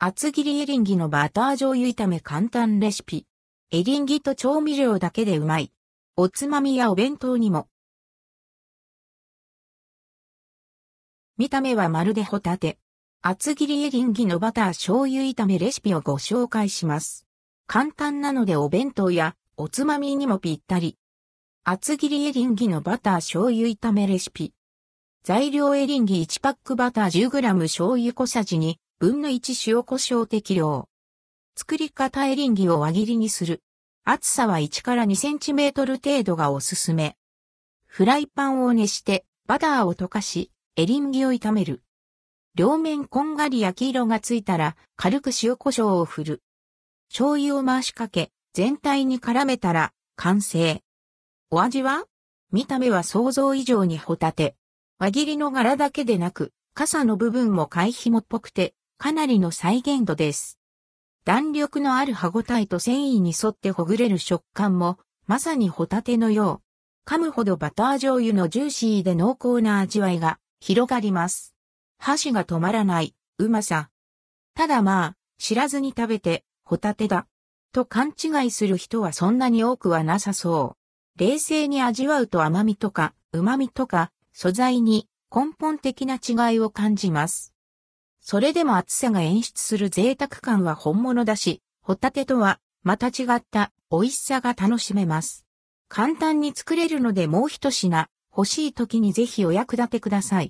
厚切りエリンギのバター醤油炒め簡単レシピ。エリンギと調味料だけでうまい。おつまみやお弁当にも。見た目はまるでホタテ。厚切りエリンギのバター醤油炒めレシピをご紹介します。簡単なのでお弁当やおつまみにもぴったり。厚切りエリンギのバター醤油炒めレシピ。材料エリンギ1パックバター 10g 醤油小さじ2分の1塩胡椒適量。作り方エリンギを輪切りにする。厚さは1から2センチメートル程度がおすすめ。フライパンを熱してバターを溶かしエリンギを炒める。両面こんがり焼き色がついたら軽く塩胡椒を振る。醤油を回しかけ全体に絡めたら完成。お味は？見た目は想像以上にホタテ。輪切りの柄だけでなく、傘の部分も貝紐っぽくて、かなりの再現度です。弾力のある歯ごたえと繊維に沿ってほぐれる食感も、まさにホタテのよう。噛むほどバター醤油のジューシーで濃厚な味わいが広がります。箸が止まらない、うまさ。ただまあ、知らずに食べて、ホタテだ。と勘違いする人はそんなに多くはなさそう。冷静に味わうと甘みとか、旨みとか、素材に根本的な違いを感じます。それでも暑さが演出する贅沢感は本物だし、ホタテとはまた違った美味しさが楽しめます。簡単に作れるのでもう一品、欲しい時にぜひお役立てください。